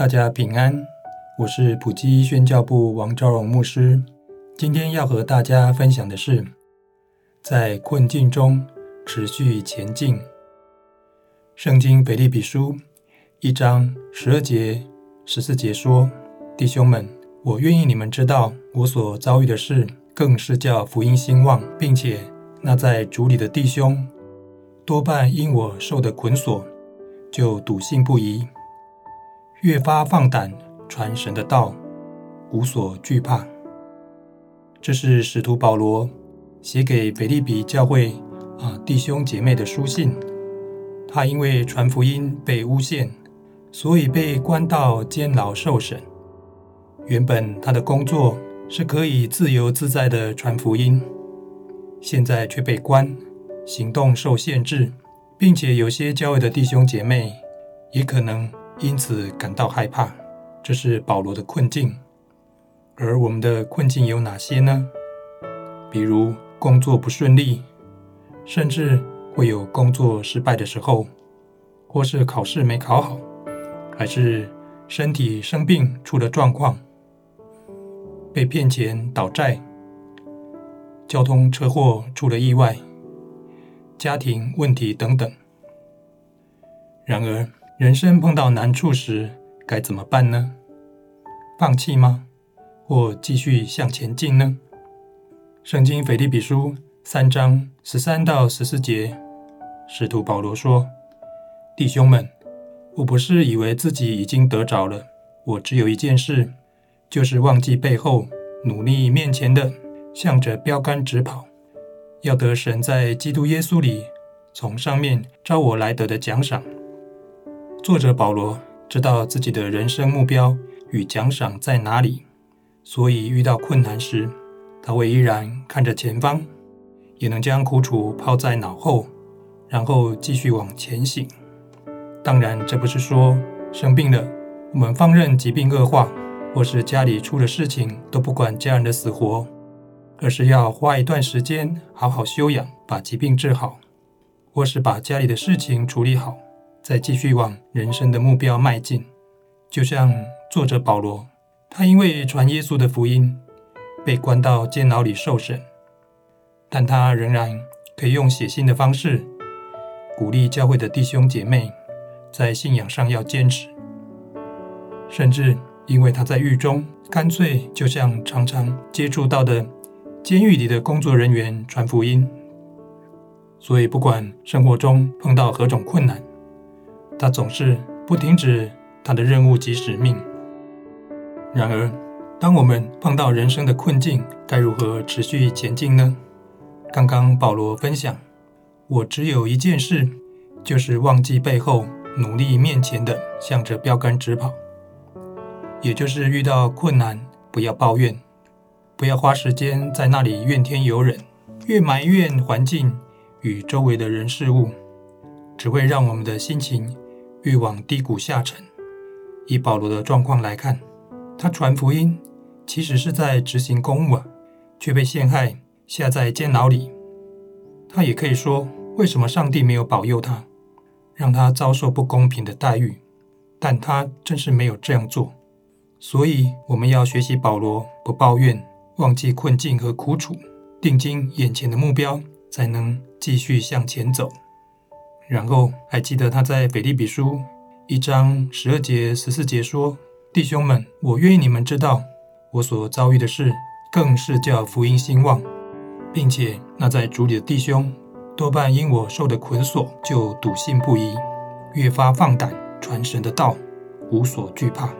大家平安，我是普基宣教部王昭荣牧师。今天要和大家分享的是，在困境中持续前进。圣经腓立比书一章十二节、十四节说：“弟兄们，我愿意你们知道我所遭遇的事。”更是叫福音兴旺，并且那在主里的弟兄，多半因我受的捆锁，就笃信不疑，越发放胆传神的道，无所惧怕。这是使徒保罗写给腓利比教会啊弟兄姐妹的书信。他因为传福音被诬陷，所以被关到监牢受审。原本他的工作。是可以自由自在的传福音，现在却被关，行动受限制，并且有些教会的弟兄姐妹也可能因此感到害怕。这是保罗的困境，而我们的困境有哪些呢？比如工作不顺利，甚至会有工作失败的时候，或是考试没考好，还是身体生病出了状况。被骗钱、倒债、交通车祸出了意外、家庭问题等等。然而，人生碰到难处时，该怎么办呢？放弃吗？或继续向前进呢？圣经腓立比书三章十三到十四节，使徒保罗说：“弟兄们，我不是以为自己已经得着了，我只有一件事。”就是忘记背后，努力面前的，向着标杆直跑，要得神在基督耶稣里从上面召我来得的奖赏。作者保罗知道自己的人生目标与奖赏在哪里，所以遇到困难时，他会依然看着前方，也能将苦楚抛在脑后，然后继续往前行。当然，这不是说生病了，我们放任疾病恶化。或是家里出了事情都不管家人的死活，而是要花一段时间好好休养，把疾病治好，或是把家里的事情处理好，再继续往人生的目标迈进。就像作者保罗，他因为传耶稣的福音，被关到监牢里受审，但他仍然可以用写信的方式，鼓励教会的弟兄姐妹，在信仰上要坚持，甚至。因为他在狱中，干脆就像常常接触到的监狱里的工作人员传福音，所以不管生活中碰到何种困难，他总是不停止他的任务及使命。然而，当我们碰到人生的困境，该如何持续前进呢？刚刚保罗分享，我只有一件事，就是忘记背后，努力面前的，向着标杆直跑。也就是遇到困难，不要抱怨，不要花时间在那里怨天尤人，越埋怨环境与周围的人事物，只会让我们的心情欲往低谷下沉。以保罗的状况来看，他传福音其实是在执行公务，却被陷害下在监牢里。他也可以说，为什么上帝没有保佑他，让他遭受不公平的待遇？但他真是没有这样做。所以，我们要学习保罗，不抱怨，忘记困境和苦楚，定睛眼前的目标，才能继续向前走。然后，还记得他在腓立比书一章十二节、十四节说：“弟兄们，我愿意你们知道，我所遭遇的事，更是叫福音兴旺，并且那在主里的弟兄，多半因我受的捆锁，就笃信不疑，越发放胆传神的道，无所惧怕。”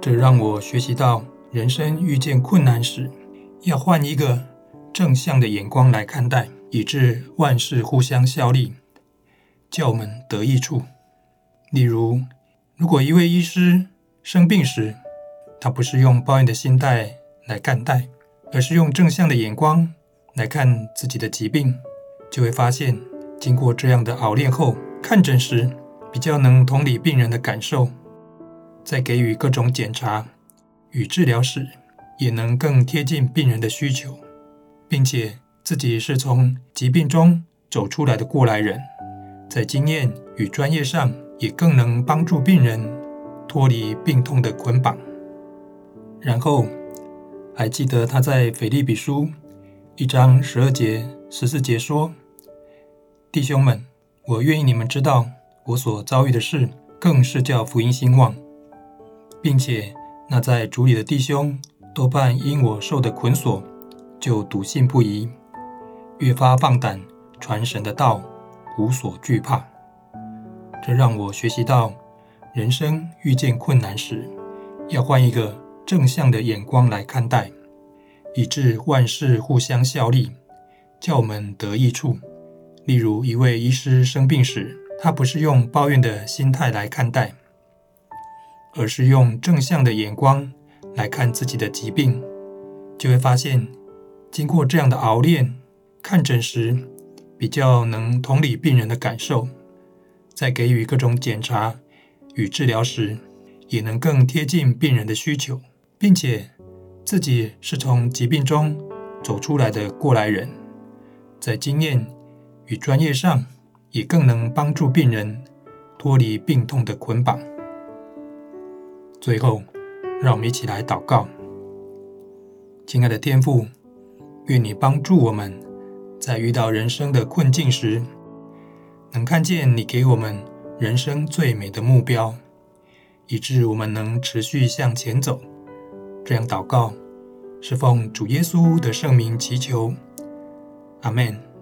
这让我学习到，人生遇见困难时，要换一个正向的眼光来看待，以致万事互相效力，叫我们得益处。例如，如果一位医师生病时，他不是用抱怨的心态来看待，而是用正向的眼光来看自己的疾病，就会发现，经过这样的熬练后，看诊时比较能同理病人的感受，在给予各种检查与治疗时，也能更贴近病人的需求，并且自己是从疾病中走出来的过来人，在经验与专业上也更能帮助病人脱离病痛的捆绑。然后还记得他在腓立比书一章十二节、十四节说：“弟兄们，我愿意你们知道我所遭遇的事，更是叫福音兴旺，并且那在主里的弟兄。”多半因我受的捆锁，就笃信不疑，越发放胆传神的道，无所惧怕。这让我学习到，人生遇见困难时，要换一个正向的眼光来看待，以致万事互相效力，叫我们得益处。例如，一位医师生病时，他不是用抱怨的心态来看待，而是用正向的眼光。来看自己的疾病，就会发现，经过这样的熬练，看诊时比较能同理病人的感受，在给予各种检查与治疗时，也能更贴近病人的需求，并且自己是从疾病中走出来的过来人，在经验与专业上，也更能帮助病人脱离病痛的捆绑。最后。让我们一起来祷告，亲爱的天父，愿你帮助我们，在遇到人生的困境时，能看见你给我们人生最美的目标，以致我们能持续向前走。这样祷告，是奉主耶稣的圣名祈求，阿门。